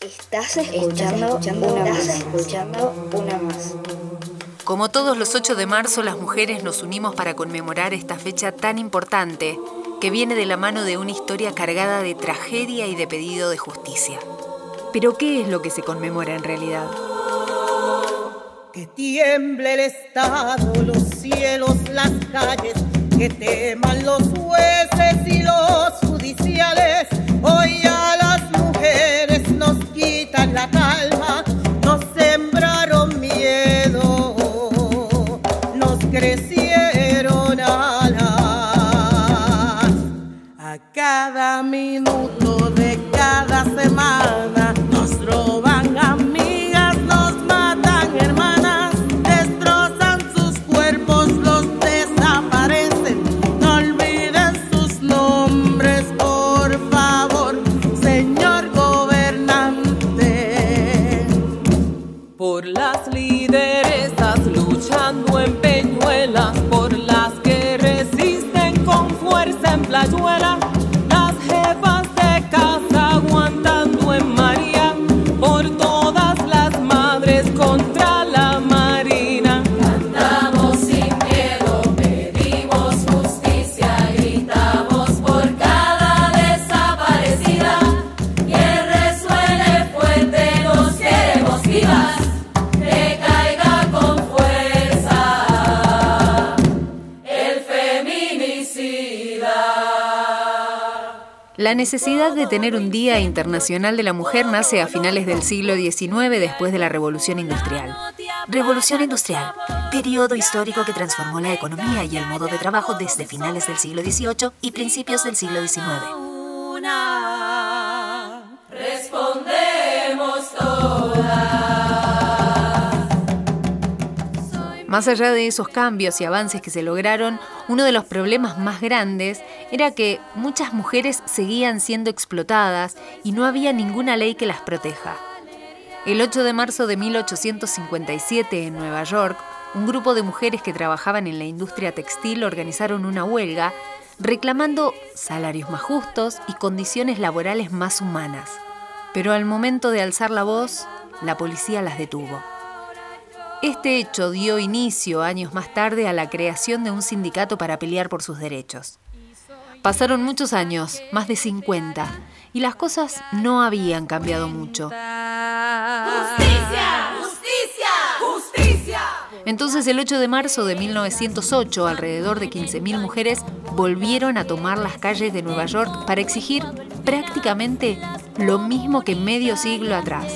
Estás escuchando, una, más. escuchando una más. Como todos los 8 de marzo, las mujeres nos unimos para conmemorar esta fecha tan importante que viene de la mano de una historia cargada de tragedia y de pedido de justicia. Pero ¿qué es lo que se conmemora en realidad? Que tiemble el Estado, los cielos, las calles, que teman los La necesidad de tener un Día Internacional de la Mujer nace a finales del siglo XIX después de la Revolución Industrial. Revolución Industrial, periodo histórico que transformó la economía y el modo de trabajo desde finales del siglo XVIII y principios del siglo XIX. Más allá de esos cambios y avances que se lograron, uno de los problemas más grandes era que muchas mujeres seguían siendo explotadas y no había ninguna ley que las proteja. El 8 de marzo de 1857 en Nueva York, un grupo de mujeres que trabajaban en la industria textil organizaron una huelga reclamando salarios más justos y condiciones laborales más humanas. Pero al momento de alzar la voz, la policía las detuvo. Este hecho dio inicio años más tarde a la creación de un sindicato para pelear por sus derechos. Pasaron muchos años, más de 50, y las cosas no habían cambiado mucho. ¡Justicia! ¡Justicia! ¡Justicia! Entonces el 8 de marzo de 1908, alrededor de 15.000 mujeres volvieron a tomar las calles de Nueva York para exigir prácticamente lo mismo que medio siglo atrás.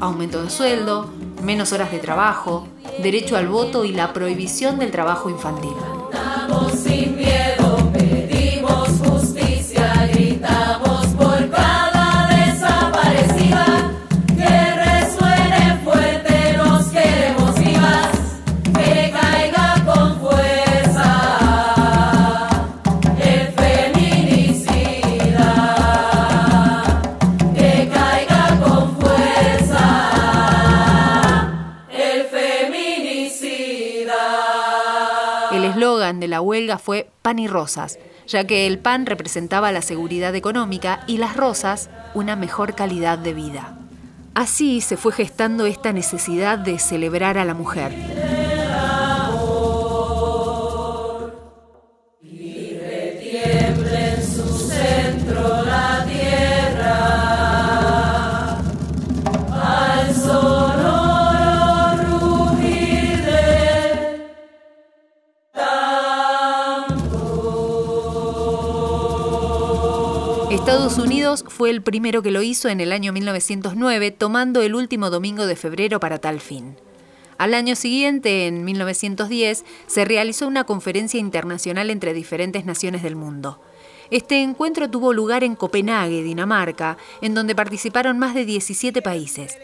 Aumento de sueldo, menos horas de trabajo, derecho al voto y la prohibición del trabajo infantil. Fue pan y rosas, ya que el pan representaba la seguridad económica y las rosas una mejor calidad de vida. Así se fue gestando esta necesidad de celebrar a la mujer. Estados Unidos fue el primero que lo hizo en el año 1909, tomando el último domingo de febrero para tal fin. Al año siguiente, en 1910, se realizó una conferencia internacional entre diferentes naciones del mundo. Este encuentro tuvo lugar en Copenhague, Dinamarca, en donde participaron más de 17 países.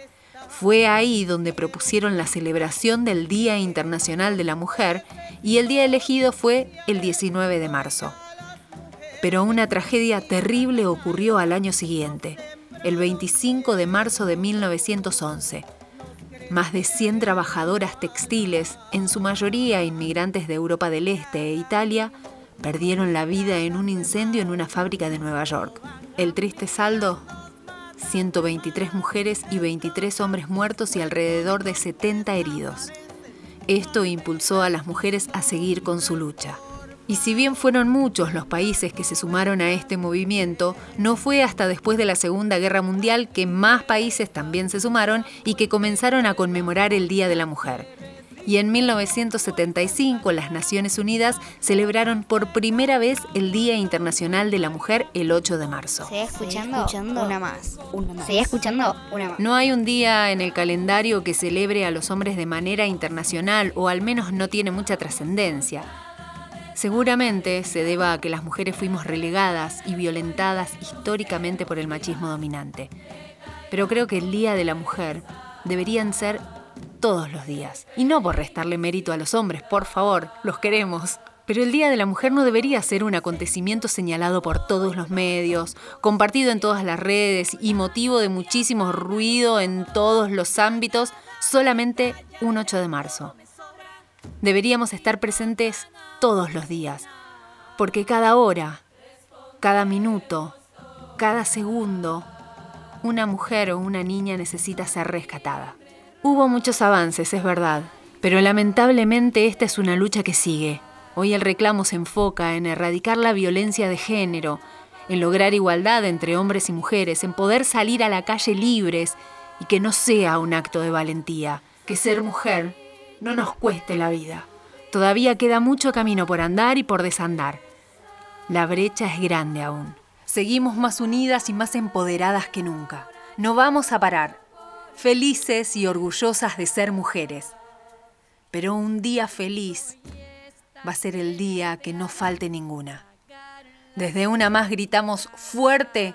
Fue ahí donde propusieron la celebración del Día Internacional de la Mujer y el día elegido fue el 19 de marzo. Pero una tragedia terrible ocurrió al año siguiente, el 25 de marzo de 1911. Más de 100 trabajadoras textiles, en su mayoría inmigrantes de Europa del Este e Italia, perdieron la vida en un incendio en una fábrica de Nueva York. El triste saldo, 123 mujeres y 23 hombres muertos y alrededor de 70 heridos. Esto impulsó a las mujeres a seguir con su lucha. Y si bien fueron muchos los países que se sumaron a este movimiento, no fue hasta después de la Segunda Guerra Mundial que más países también se sumaron y que comenzaron a conmemorar el Día de la Mujer. Y en 1975 las Naciones Unidas celebraron por primera vez el Día Internacional de la Mujer el 8 de marzo. ¿Sigue escuchando? Una más. Una más. ¿Sigue escuchando? Una más. No hay un día en el calendario que celebre a los hombres de manera internacional o al menos no tiene mucha trascendencia. Seguramente se deba a que las mujeres fuimos relegadas y violentadas históricamente por el machismo dominante. Pero creo que el Día de la Mujer deberían ser todos los días. Y no por restarle mérito a los hombres, por favor, los queremos. Pero el Día de la Mujer no debería ser un acontecimiento señalado por todos los medios, compartido en todas las redes y motivo de muchísimo ruido en todos los ámbitos solamente un 8 de marzo. Deberíamos estar presentes todos los días, porque cada hora, cada minuto, cada segundo, una mujer o una niña necesita ser rescatada. Hubo muchos avances, es verdad, pero lamentablemente esta es una lucha que sigue. Hoy el reclamo se enfoca en erradicar la violencia de género, en lograr igualdad entre hombres y mujeres, en poder salir a la calle libres y que no sea un acto de valentía, que ser mujer no nos cueste la vida. Todavía queda mucho camino por andar y por desandar. La brecha es grande aún. Seguimos más unidas y más empoderadas que nunca. No vamos a parar, felices y orgullosas de ser mujeres. Pero un día feliz va a ser el día que no falte ninguna. Desde una más gritamos fuerte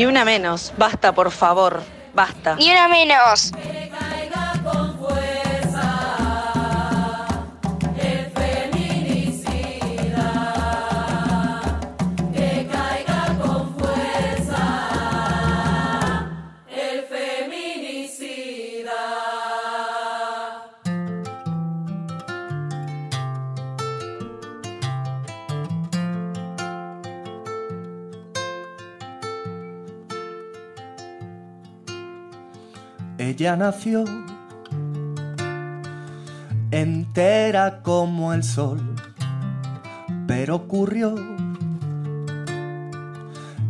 Ni una menos. Basta, por favor. Basta. Ni una menos. Ella nació entera como el sol, pero ocurrió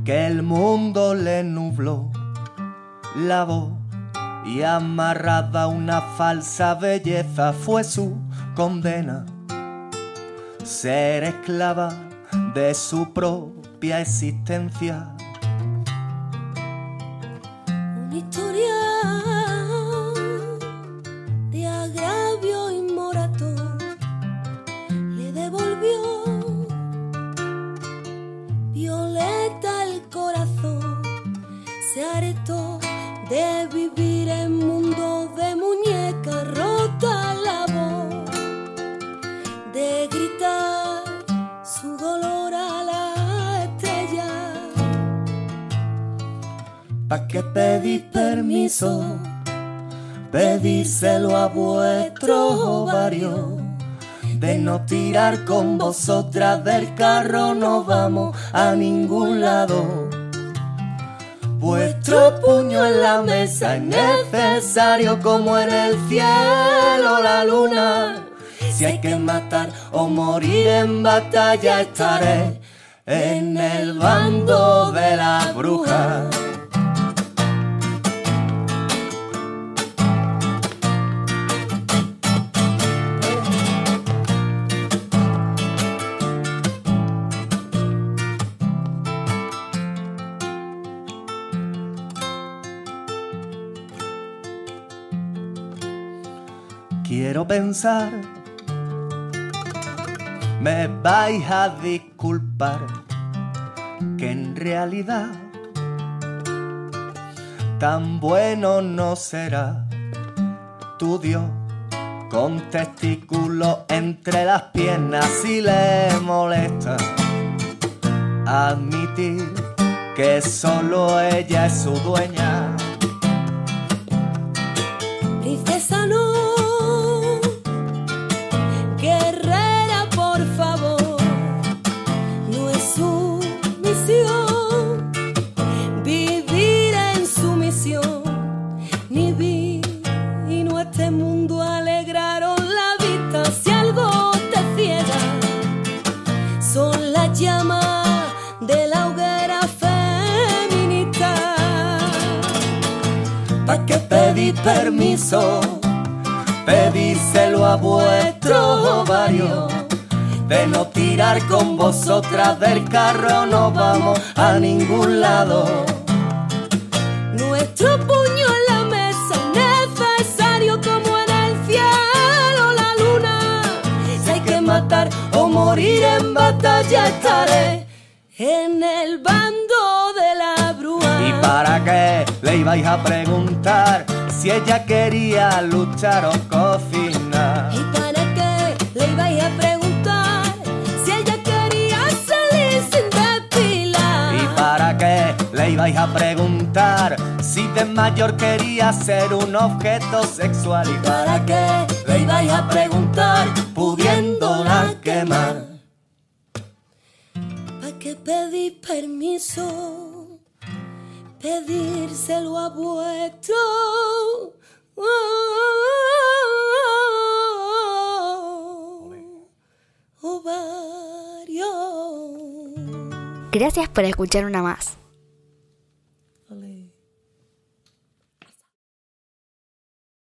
que el mundo le nubló la voz y amarrada a una falsa belleza fue su condena. Ser esclava de su propia existencia. ¿Pa' qué pedís permiso? Pedíselo a vuestro ovario. De no tirar con vosotras del carro no vamos a ningún lado. Vuestro puño en la mesa es necesario como en el cielo la luna. Si hay que matar o morir en batalla estaré en el bando de las brujas. Quiero pensar, me vais a disculpar, que en realidad tan bueno no será tu Dios con testículos entre las piernas si le molesta admitir que solo ella es su dueña. Princesa no, permiso? Pedíselo a vuestro ovario. De no tirar con vosotras del carro no vamos a ningún lado. Nuestro puño en la mesa es necesario como en el cielo la luna. Si hay que matar o morir en batalla estaré. En el bando de la brúa. ¿Y para qué le ibais a preguntar si ella quería luchar o cocinar? ¿Y para qué le ibais a preguntar si ella quería salir sin depilar? ¿Y para qué le ibais a preguntar si de mayor quería ser un objeto sexual? ¿Y para qué le ibais a preguntar pudiéndola quemar? ¿Para qué pedís permiso? Pedírselo a vuestro ovario. Gracias por escuchar una más.